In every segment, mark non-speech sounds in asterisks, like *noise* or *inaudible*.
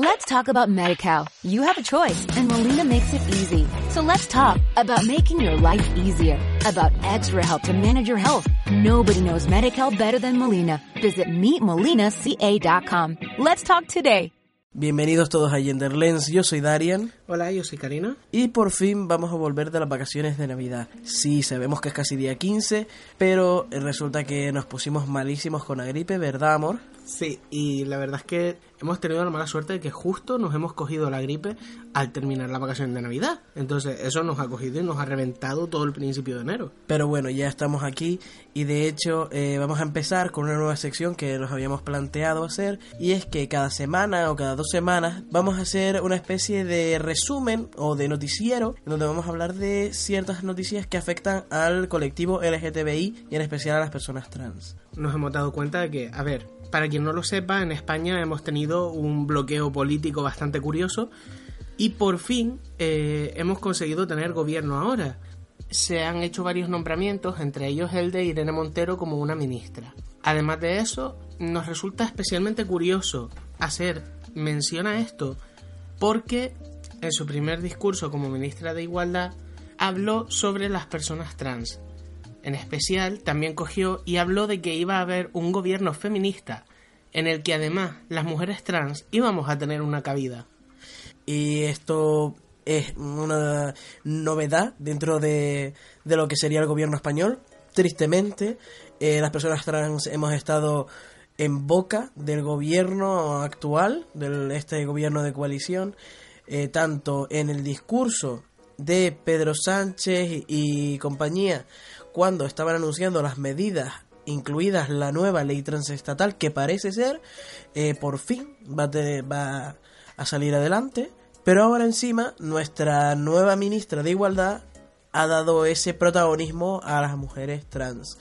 Let's talk about MediCal. You have a choice and Molina makes it easy. So let's talk about making your life easier, about extra help to manage your health. Nobody knows MediCal better than Molina. Visit meetmolinaca.com. Let's talk today. Bienvenidos todos a Genderlens, yo soy Darian. Hola, yo soy Karina. Y por fin vamos a volver de las vacaciones de Navidad. Sí, sabemos que es casi día 15, pero resulta que nos pusimos malísimos con la gripe, ¿verdad, amor? Sí, y la verdad es que hemos tenido la mala suerte de que justo nos hemos cogido la gripe al terminar la vacación de Navidad. Entonces eso nos ha cogido y nos ha reventado todo el principio de enero. Pero bueno, ya estamos aquí y de hecho eh, vamos a empezar con una nueva sección que nos habíamos planteado hacer y es que cada semana o cada dos semanas vamos a hacer una especie de resumen o de noticiero donde vamos a hablar de ciertas noticias que afectan al colectivo LGTBI y en especial a las personas trans. Nos hemos dado cuenta de que, a ver, para quien no lo sepa, en España hemos tenido un bloqueo político bastante curioso y por fin eh, hemos conseguido tener gobierno ahora. Se han hecho varios nombramientos, entre ellos el de Irene Montero como una ministra. Además de eso, nos resulta especialmente curioso hacer mención a esto porque en su primer discurso como ministra de Igualdad habló sobre las personas trans en especial, también cogió y habló de que iba a haber un gobierno feminista en el que además las mujeres trans íbamos a tener una cabida. Y esto es una novedad dentro de, de lo que sería el gobierno español. Tristemente, eh, las personas trans hemos estado en boca del gobierno actual, de este gobierno de coalición, eh, tanto en el discurso de Pedro Sánchez y compañía, cuando estaban anunciando las medidas incluidas la nueva ley transestatal que parece ser eh, por fin va a, va a salir adelante pero ahora encima nuestra nueva ministra de igualdad ha dado ese protagonismo a las mujeres trans.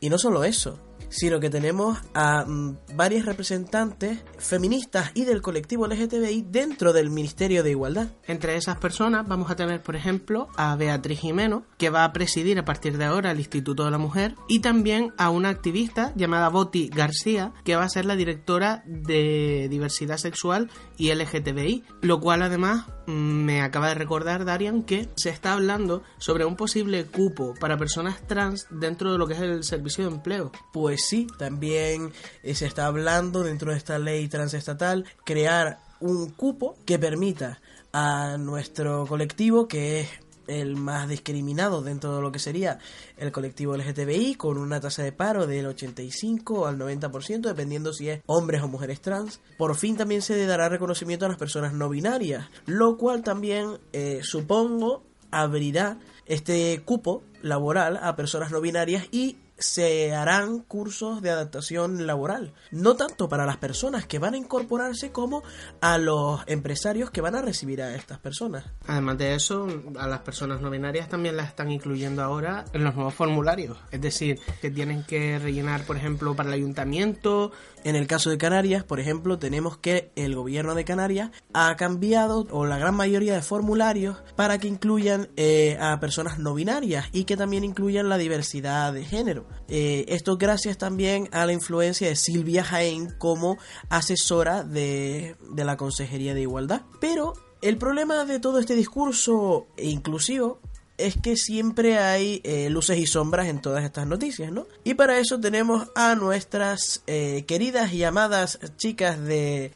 Y no solo eso sino que tenemos a mm, varias representantes feministas y del colectivo LGTBI dentro del Ministerio de Igualdad. Entre esas personas vamos a tener, por ejemplo, a Beatriz Jimeno, que va a presidir a partir de ahora el Instituto de la Mujer, y también a una activista llamada Boti García, que va a ser la directora de diversidad sexual y LGTBI, lo cual además mm, me acaba de recordar, Darian, que se está hablando sobre un posible cupo para personas trans dentro de lo que es el servicio de empleo. Pues sí, también eh, se está hablando dentro de esta ley transestatal crear un cupo que permita a nuestro colectivo, que es el más discriminado dentro de lo que sería el colectivo LGTBI, con una tasa de paro del 85 al 90%, dependiendo si es hombres o mujeres trans. Por fin también se dará reconocimiento a las personas no binarias, lo cual también eh, supongo abrirá este cupo laboral a personas no binarias y se harán cursos de adaptación laboral, no tanto para las personas que van a incorporarse como a los empresarios que van a recibir a estas personas. Además de eso, a las personas no binarias también las están incluyendo ahora en los nuevos formularios, es decir, que tienen que rellenar, por ejemplo, para el ayuntamiento. En el caso de Canarias, por ejemplo, tenemos que el gobierno de Canarias ha cambiado o la gran mayoría de formularios para que incluyan eh, a personas no binarias y que también incluyan la diversidad de género. Eh, esto gracias también a la influencia de Silvia Jaén como asesora de, de la Consejería de Igualdad. Pero el problema de todo este discurso inclusivo es que siempre hay eh, luces y sombras en todas estas noticias, ¿no? Y para eso tenemos a nuestras eh, queridas y amadas chicas de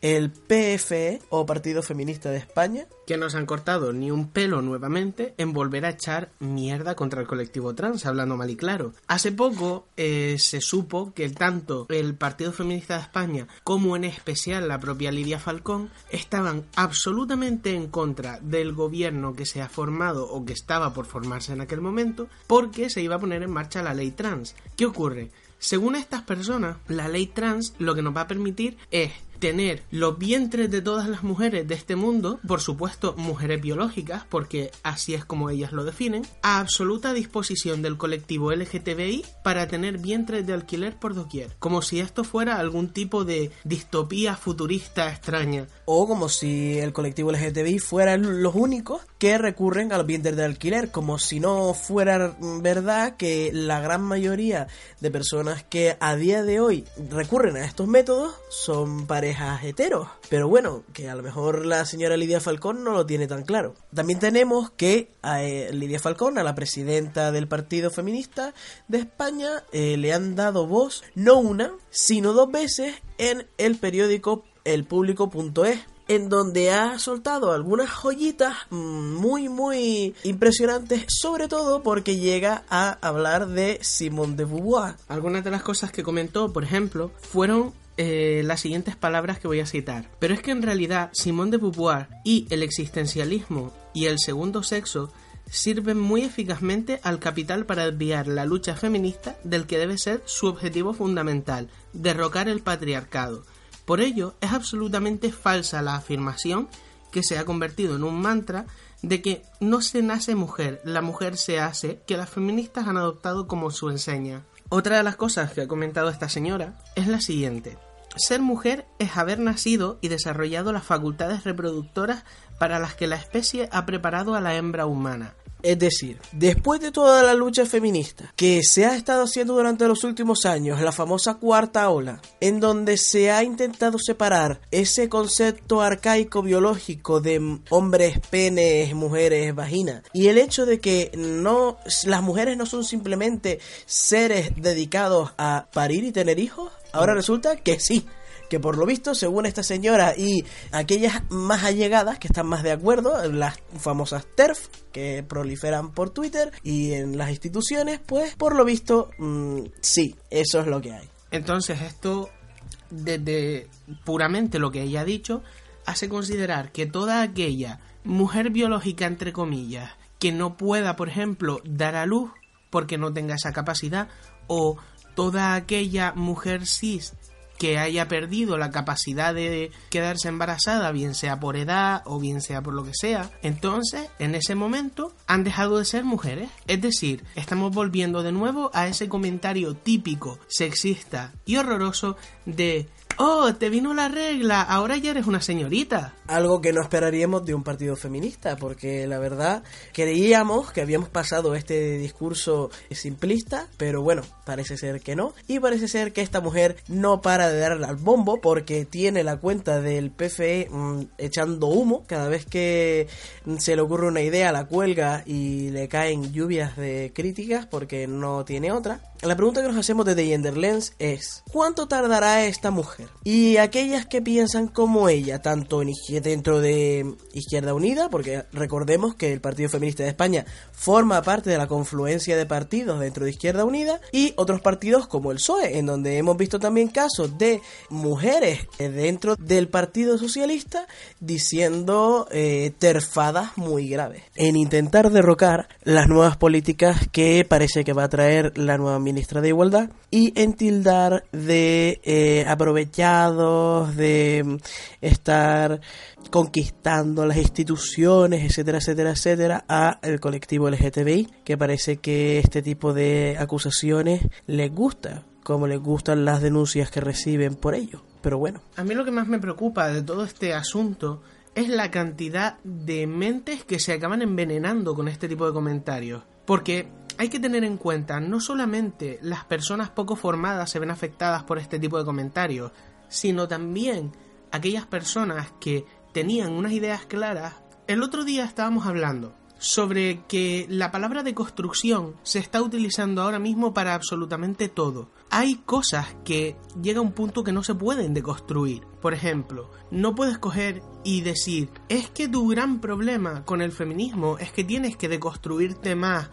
PFE o Partido Feminista de España, que no se han cortado ni un pelo nuevamente en volver a echar mierda contra el colectivo trans, hablando mal y claro. Hace poco eh, se supo que tanto el Partido Feminista de España como en especial la propia Lidia Falcón estaban absolutamente en contra del gobierno que se ha formado o que estaba por formarse en aquel momento porque se iba a poner en marcha la ley trans. ¿Qué ocurre? Según estas personas, la ley trans lo que nos va a permitir es tener los vientres de todas las mujeres de este mundo, por supuesto mujeres biológicas, porque así es como ellas lo definen, a absoluta disposición del colectivo LGTBI para tener vientres de alquiler por doquier, como si esto fuera algún tipo de distopía futurista extraña. O como si el colectivo LGTBI fueran los únicos que recurren a los bienes de alquiler, como si no fuera verdad que la gran mayoría de personas que a día de hoy recurren a estos métodos son parejas heteros. Pero bueno, que a lo mejor la señora Lidia Falcón no lo tiene tan claro. También tenemos que a eh, Lidia Falcón, a la presidenta del Partido Feminista de España, eh, le han dado voz no una, sino dos veces en el periódico elpublico.es en donde ha soltado algunas joyitas muy muy impresionantes, sobre todo porque llega a hablar de Simone de Beauvoir. Algunas de las cosas que comentó, por ejemplo, fueron eh, las siguientes palabras que voy a citar. Pero es que en realidad Simone de Beauvoir y el existencialismo y el segundo sexo sirven muy eficazmente al capital para desviar la lucha feminista del que debe ser su objetivo fundamental, derrocar el patriarcado por ello, es absolutamente falsa la afirmación que se ha convertido en un mantra de que no se nace mujer, la mujer se hace, que las feministas han adoptado como su enseña. Otra de las cosas que ha comentado esta señora es la siguiente. Ser mujer es haber nacido y desarrollado las facultades reproductoras para las que la especie ha preparado a la hembra humana. Es decir, después de toda la lucha feminista que se ha estado haciendo durante los últimos años, la famosa cuarta ola, en donde se ha intentado separar ese concepto arcaico biológico de hombres, penes, mujeres, vagina, y el hecho de que no las mujeres no son simplemente seres dedicados a parir y tener hijos, ahora resulta que sí que por lo visto, según esta señora y aquellas más allegadas que están más de acuerdo, las famosas TERF que proliferan por Twitter y en las instituciones, pues por lo visto, mm, sí, eso es lo que hay. Entonces esto, desde puramente lo que ella ha dicho, hace considerar que toda aquella mujer biológica, entre comillas, que no pueda, por ejemplo, dar a luz porque no tenga esa capacidad, o toda aquella mujer cis que haya perdido la capacidad de quedarse embarazada, bien sea por edad o bien sea por lo que sea, entonces en ese momento han dejado de ser mujeres. Es decir, estamos volviendo de nuevo a ese comentario típico, sexista y horroroso de Oh, te vino la regla, ahora ya eres una señorita. Algo que no esperaríamos de un partido feminista, porque la verdad creíamos que habíamos pasado este discurso simplista, pero bueno, parece ser que no. Y parece ser que esta mujer no para de darle al bombo porque tiene la cuenta del PFE mm, echando humo. Cada vez que se le ocurre una idea, la cuelga y le caen lluvias de críticas porque no tiene otra. La pregunta que nos hacemos desde Genderlens es, ¿cuánto tardará esta mujer? Y aquellas que piensan como ella, tanto en, dentro de Izquierda Unida, porque recordemos que el Partido Feminista de España forma parte de la confluencia de partidos dentro de Izquierda Unida, y otros partidos como el PSOE, en donde hemos visto también casos de mujeres dentro del Partido Socialista diciendo eh, terfadas muy graves, en intentar derrocar las nuevas políticas que parece que va a traer la nueva ministra de Igualdad y en tildar de eh, aprovechados, de estar conquistando las instituciones, etcétera, etcétera, etcétera, a el colectivo LGTBI, que parece que este tipo de acusaciones les gusta, como les gustan las denuncias que reciben por ello. Pero bueno. A mí lo que más me preocupa de todo este asunto es la cantidad de mentes que se acaban envenenando con este tipo de comentarios. Porque hay que tener en cuenta, no solamente las personas poco formadas se ven afectadas por este tipo de comentarios, sino también aquellas personas que tenían unas ideas claras. El otro día estábamos hablando sobre que la palabra de construcción se está utilizando ahora mismo para absolutamente todo. Hay cosas que llega a un punto que no se pueden deconstruir. Por ejemplo, no puedes coger y decir, es que tu gran problema con el feminismo es que tienes que deconstruirte más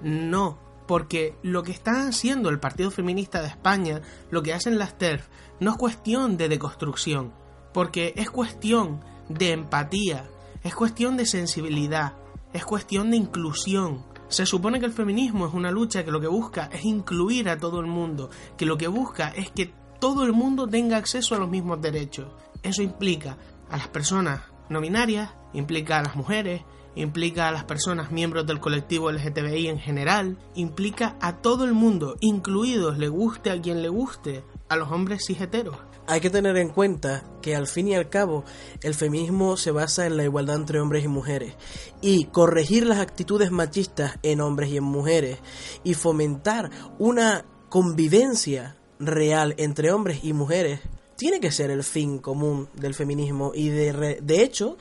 no, porque lo que está haciendo el Partido Feminista de España, lo que hacen las TERF, no es cuestión de deconstrucción, porque es cuestión de empatía, es cuestión de sensibilidad, es cuestión de inclusión. Se supone que el feminismo es una lucha que lo que busca es incluir a todo el mundo, que lo que busca es que todo el mundo tenga acceso a los mismos derechos. Eso implica a las personas no binarias, implica a las mujeres, implica a las personas miembros del colectivo LGTBI en general, implica a todo el mundo, incluidos le guste a quien le guste, a los hombres cis heteros. Hay que tener en cuenta que al fin y al cabo el feminismo se basa en la igualdad entre hombres y mujeres. Y corregir las actitudes machistas en hombres y en mujeres y fomentar una convivencia real entre hombres y mujeres tiene que ser el fin común del feminismo. Y de, de hecho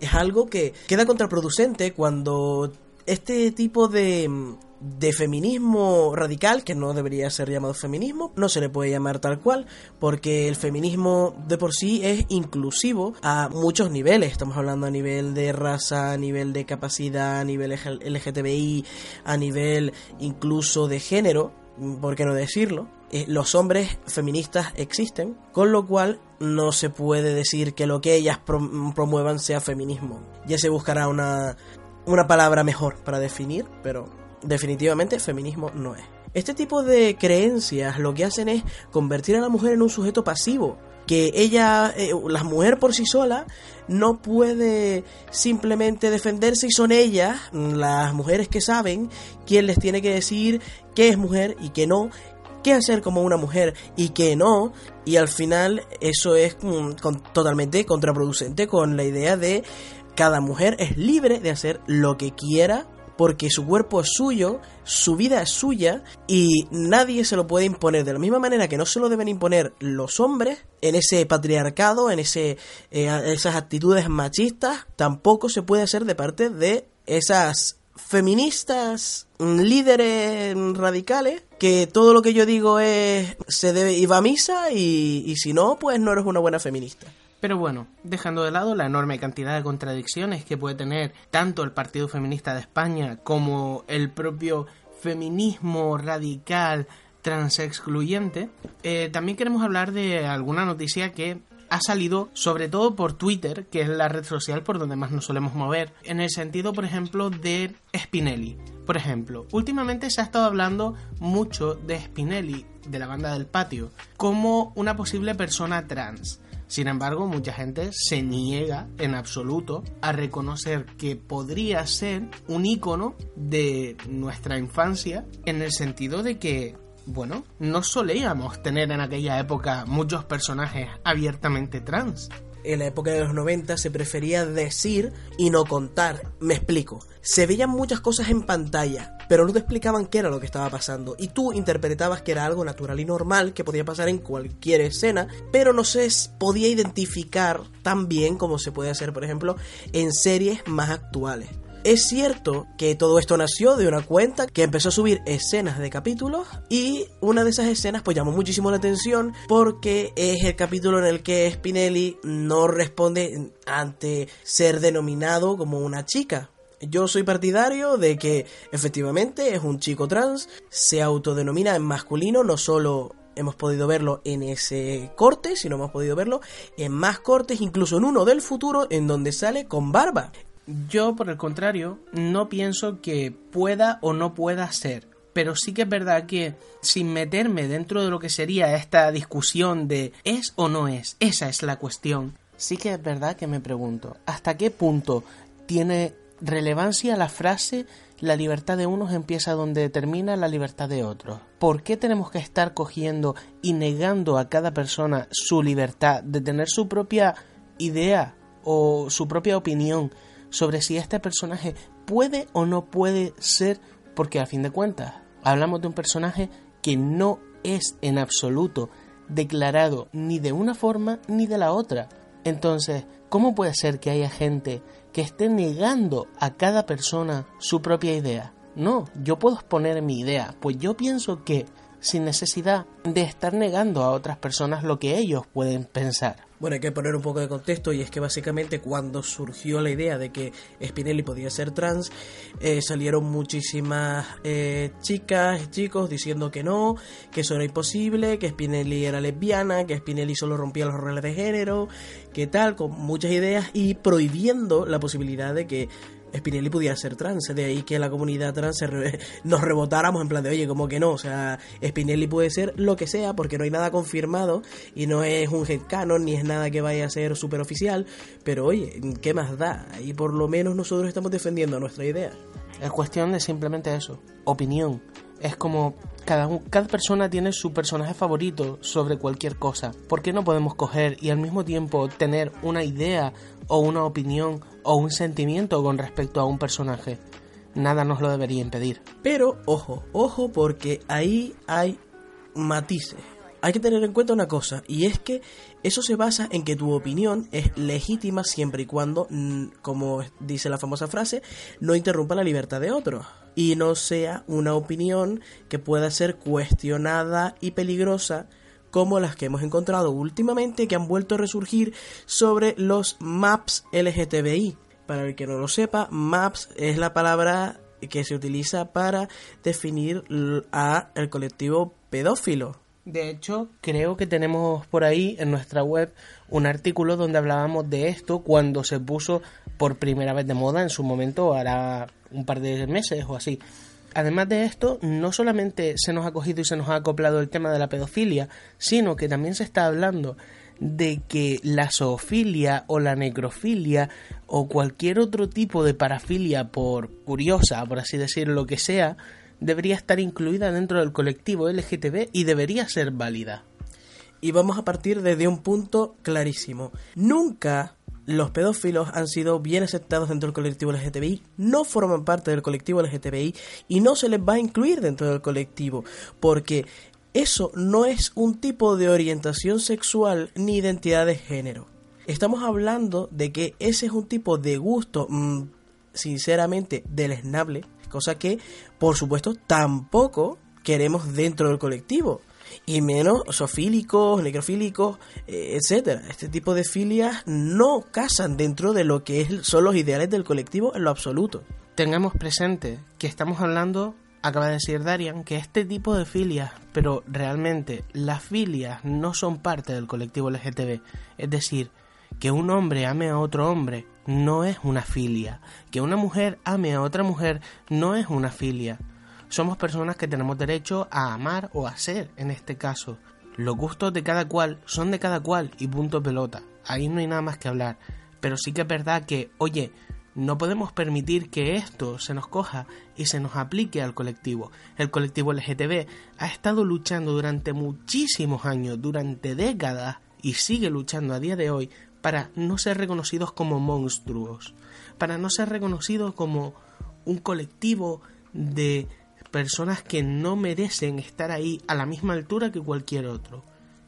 es algo que queda contraproducente cuando este tipo de, de feminismo radical, que no debería ser llamado feminismo, no se le puede llamar tal cual, porque el feminismo de por sí es inclusivo a muchos niveles. Estamos hablando a nivel de raza, a nivel de capacidad, a nivel LGTBI, a nivel incluso de género, por qué no decirlo. Eh, los hombres feministas existen, con lo cual no se puede decir que lo que ellas promuevan sea feminismo. Ya se buscará una, una palabra mejor para definir, pero definitivamente feminismo no es. Este tipo de creencias lo que hacen es convertir a la mujer en un sujeto pasivo, que ella, eh, la mujer por sí sola, no puede simplemente defenderse y son ellas, las mujeres que saben, quien les tiene que decir qué es mujer y qué no, qué hacer como una mujer y qué no, y al final eso es mm, totalmente contraproducente con la idea de cada mujer es libre de hacer lo que quiera porque su cuerpo es suyo, su vida es suya y nadie se lo puede imponer. De la misma manera que no se lo deben imponer los hombres en ese patriarcado, en ese, eh, esas actitudes machistas, tampoco se puede hacer de parte de esas feministas líderes radicales que todo lo que yo digo es se debe ir a misa y, y si no pues no eres una buena feminista. Pero bueno, dejando de lado la enorme cantidad de contradicciones que puede tener tanto el Partido Feminista de España como el propio feminismo radical transexcluyente, eh, también queremos hablar de alguna noticia que ha salido sobre todo por Twitter, que es la red social por donde más nos solemos mover, en el sentido, por ejemplo, de Spinelli. Por ejemplo, últimamente se ha estado hablando mucho de Spinelli, de la banda del patio, como una posible persona trans. Sin embargo, mucha gente se niega en absoluto a reconocer que podría ser un icono de nuestra infancia en el sentido de que, bueno, no solíamos tener en aquella época muchos personajes abiertamente trans en la época de los 90 se prefería decir y no contar. Me explico. Se veían muchas cosas en pantalla, pero no te explicaban qué era lo que estaba pasando. Y tú interpretabas que era algo natural y normal que podía pasar en cualquier escena, pero no se podía identificar tan bien como se puede hacer, por ejemplo, en series más actuales. Es cierto que todo esto nació de una cuenta que empezó a subir escenas de capítulos y una de esas escenas pues llamó muchísimo la atención porque es el capítulo en el que Spinelli no responde ante ser denominado como una chica, yo soy partidario de que efectivamente es un chico trans, se autodenomina en masculino, no solo hemos podido verlo en ese corte, sino hemos podido verlo en más cortes, incluso en uno del futuro, en donde sale con barba. Yo, por el contrario, no pienso que pueda o no pueda ser. Pero sí que es verdad que sin meterme dentro de lo que sería esta discusión de es o no es, esa es la cuestión, sí que es verdad que me pregunto, ¿hasta qué punto tiene relevancia la frase la libertad de unos empieza donde termina la libertad de otros. ¿Por qué tenemos que estar cogiendo y negando a cada persona su libertad de tener su propia idea o su propia opinión sobre si este personaje puede o no puede ser, porque a fin de cuentas hablamos de un personaje que no es en absoluto declarado ni de una forma ni de la otra. Entonces, ¿cómo puede ser que haya gente que esté negando a cada persona su propia idea? No, yo puedo exponer mi idea, pues yo pienso que sin necesidad de estar negando a otras personas lo que ellos pueden pensar. Bueno, hay que poner un poco de contexto y es que básicamente cuando surgió la idea de que Spinelli podía ser trans, eh, salieron muchísimas eh, chicas chicos diciendo que no, que eso era imposible, que Spinelli era lesbiana, que Spinelli solo rompía los roles de género, que tal, con muchas ideas y prohibiendo la posibilidad de que Spinelli pudiera ser trans, de ahí que la comunidad trans *laughs* nos rebotáramos en plan de, oye, como que no, o sea, Spinelli puede ser lo que sea porque no hay nada confirmado y no es un headcanon ni es nada que vaya a ser súper oficial, pero oye, ¿qué más da? Y por lo menos nosotros estamos defendiendo nuestra idea. Es cuestión de simplemente eso, opinión. Es como cada, cada persona tiene su personaje favorito sobre cualquier cosa. ¿Por qué no podemos coger y al mismo tiempo tener una idea o una opinión o un sentimiento con respecto a un personaje? Nada nos lo debería impedir. Pero ojo, ojo porque ahí hay matices. Hay que tener en cuenta una cosa, y es que eso se basa en que tu opinión es legítima siempre y cuando, mm, como dice la famosa frase, no interrumpa la libertad de otros y no sea una opinión que pueda ser cuestionada y peligrosa como las que hemos encontrado últimamente que han vuelto a resurgir sobre los maps LGTBI. Para el que no lo sepa, maps es la palabra que se utiliza para definir a el colectivo pedófilo. De hecho, creo que tenemos por ahí en nuestra web un artículo donde hablábamos de esto cuando se puso por primera vez de moda en su momento, hará un par de meses o así. Además de esto, no solamente se nos ha cogido y se nos ha acoplado el tema de la pedofilia, sino que también se está hablando de que la zoofilia o la necrofilia o cualquier otro tipo de parafilia por curiosa, por así decir, lo que sea, debería estar incluida dentro del colectivo LGTB y debería ser válida. Y vamos a partir desde un punto clarísimo. Nunca los pedófilos han sido bien aceptados dentro del colectivo LGTBI, no forman parte del colectivo LGTBI y no se les va a incluir dentro del colectivo, porque eso no es un tipo de orientación sexual ni identidad de género. Estamos hablando de que ese es un tipo de gusto, mm, sinceramente, deleznable, cosa que, por supuesto, tampoco queremos dentro del colectivo y menos sofílicos, necrofílicos, eh, etcétera. Este tipo de filias no casan dentro de lo que son los ideales del colectivo en lo absoluto. Tengamos presente que estamos hablando, acaba de decir Darian, que este tipo de filias, pero realmente las filias no son parte del colectivo LGTB. Es decir, que un hombre ame a otro hombre no es una filia. Que una mujer ame a otra mujer no es una filia. Somos personas que tenemos derecho a amar o a ser en este caso. Los gustos de cada cual son de cada cual y punto pelota. Ahí no hay nada más que hablar. Pero sí que es verdad que, oye, no podemos permitir que esto se nos coja y se nos aplique al colectivo. El colectivo LGTB ha estado luchando durante muchísimos años, durante décadas, y sigue luchando a día de hoy para no ser reconocidos como monstruos, para no ser reconocidos como un colectivo de personas que no merecen estar ahí a la misma altura que cualquier otro.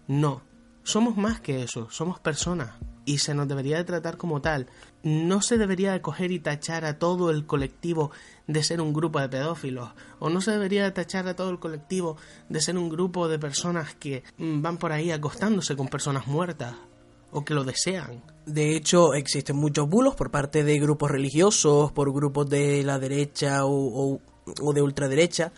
No, somos más que eso, somos personas y se nos debería de tratar como tal. No se debería de coger y tachar a todo el colectivo de ser un grupo de pedófilos o no se debería de tachar a todo el colectivo de ser un grupo de personas que van por ahí acostándose con personas muertas o que lo desean. De hecho, existen muchos bulos por parte de grupos religiosos, por grupos de la derecha o, o de ultraderecha,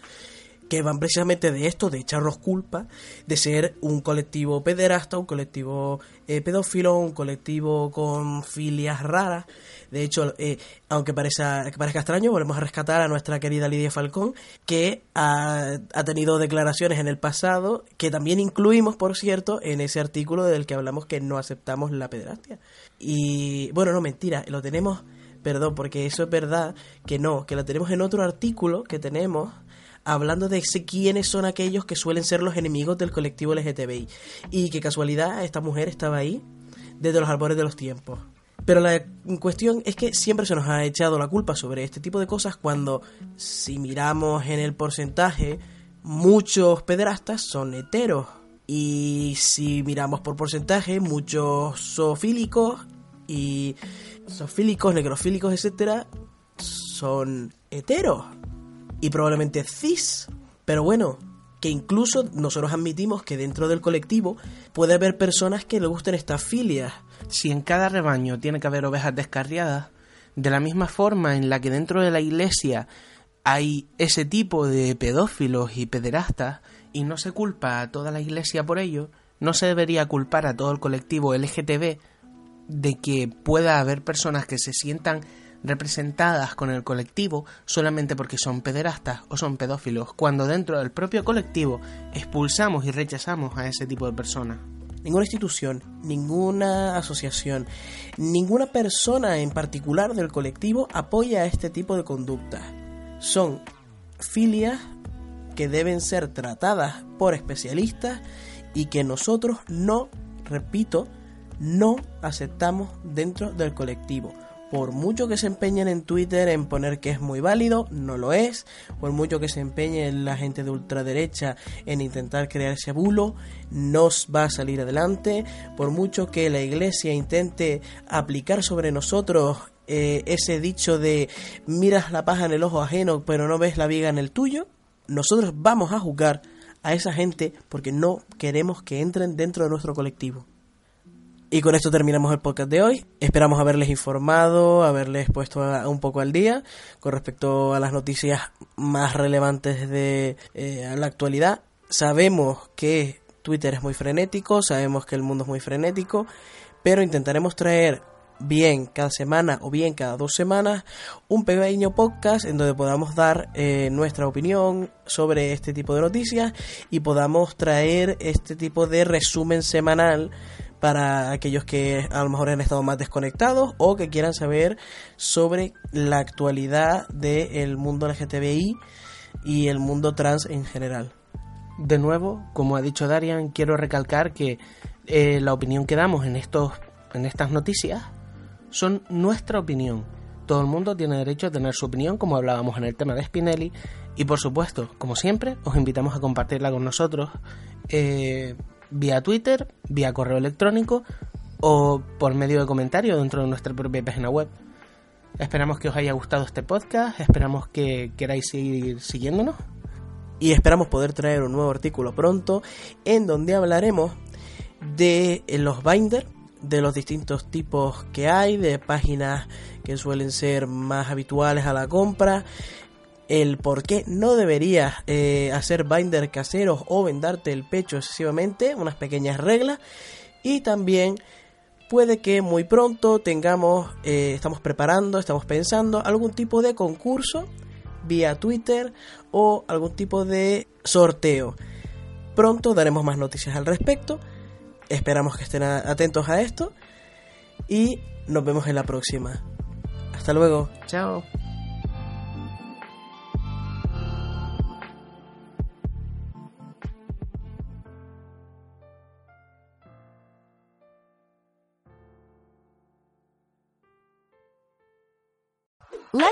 que van precisamente de esto, de echarnos culpa de ser un colectivo pederasta, un colectivo eh, pedófilo, un colectivo con filias raras. De hecho, eh, aunque parezca, parezca extraño, volvemos a rescatar a nuestra querida Lidia Falcón, que ha, ha, tenido declaraciones en el pasado, que también incluimos, por cierto, en ese artículo del que hablamos que no aceptamos la pederastia. Y bueno, no, mentira, lo tenemos perdón, porque eso es verdad que no, que lo tenemos en otro artículo que tenemos hablando de quiénes son aquellos que suelen ser los enemigos del colectivo LGTBI. Y qué casualidad, esta mujer estaba ahí desde los albores de los tiempos. Pero la cuestión es que siempre se nos ha echado la culpa sobre este tipo de cosas cuando, si miramos en el porcentaje, muchos pederastas son heteros. Y si miramos por porcentaje, muchos zoofílicos y zoofílicos, necrofílicos, etcétera, son heteros y probablemente cis. Pero bueno, que incluso nosotros admitimos que dentro del colectivo puede haber personas que le gusten estas filias. Si en cada rebaño tiene que haber ovejas descarriadas, de la misma forma en la que dentro de la iglesia hay ese tipo de pedófilos y pederastas y no se culpa a toda la iglesia por ello, no se debería culpar a todo el colectivo LGTB de que pueda haber personas que se sientan representadas con el colectivo solamente porque son pederastas o son pedófilos, cuando dentro del propio colectivo expulsamos y rechazamos a ese tipo de personas. Ninguna institución, ninguna asociación, ninguna persona en particular del colectivo apoya este tipo de conducta. Son filias que deben ser tratadas por especialistas y que nosotros no, repito, no aceptamos dentro del colectivo. Por mucho que se empeñen en Twitter en poner que es muy válido, no lo es. Por mucho que se empeñe la gente de ultraderecha en intentar crear ese bulo, no va a salir adelante. Por mucho que la iglesia intente aplicar sobre nosotros eh, ese dicho de miras la paja en el ojo ajeno pero no ves la viga en el tuyo, nosotros vamos a juzgar a esa gente porque no queremos que entren dentro de nuestro colectivo. Y con esto terminamos el podcast de hoy. Esperamos haberles informado, haberles puesto un poco al día con respecto a las noticias más relevantes de eh, la actualidad. Sabemos que Twitter es muy frenético, sabemos que el mundo es muy frenético, pero intentaremos traer bien cada semana o bien cada dos semanas un pequeño podcast en donde podamos dar eh, nuestra opinión sobre este tipo de noticias y podamos traer este tipo de resumen semanal para aquellos que a lo mejor han estado más desconectados o que quieran saber sobre la actualidad del mundo LGTBI y el mundo trans en general. De nuevo, como ha dicho Darian, quiero recalcar que eh, la opinión que damos en, estos, en estas noticias son nuestra opinión. Todo el mundo tiene derecho a tener su opinión, como hablábamos en el tema de Spinelli. Y por supuesto, como siempre, os invitamos a compartirla con nosotros eh, vía Twitter, vía correo electrónico o por medio de comentario dentro de nuestra propia página web. Esperamos que os haya gustado este podcast, esperamos que queráis seguir siguiéndonos. Y esperamos poder traer un nuevo artículo pronto en donde hablaremos de los binders de los distintos tipos que hay, de páginas que suelen ser más habituales a la compra, el por qué no deberías eh, hacer binder caseros o vendarte el pecho excesivamente, unas pequeñas reglas, y también puede que muy pronto tengamos, eh, estamos preparando, estamos pensando algún tipo de concurso vía Twitter o algún tipo de sorteo. Pronto daremos más noticias al respecto. Esperamos que estén atentos a esto y nos vemos en la próxima. Hasta luego. Chao.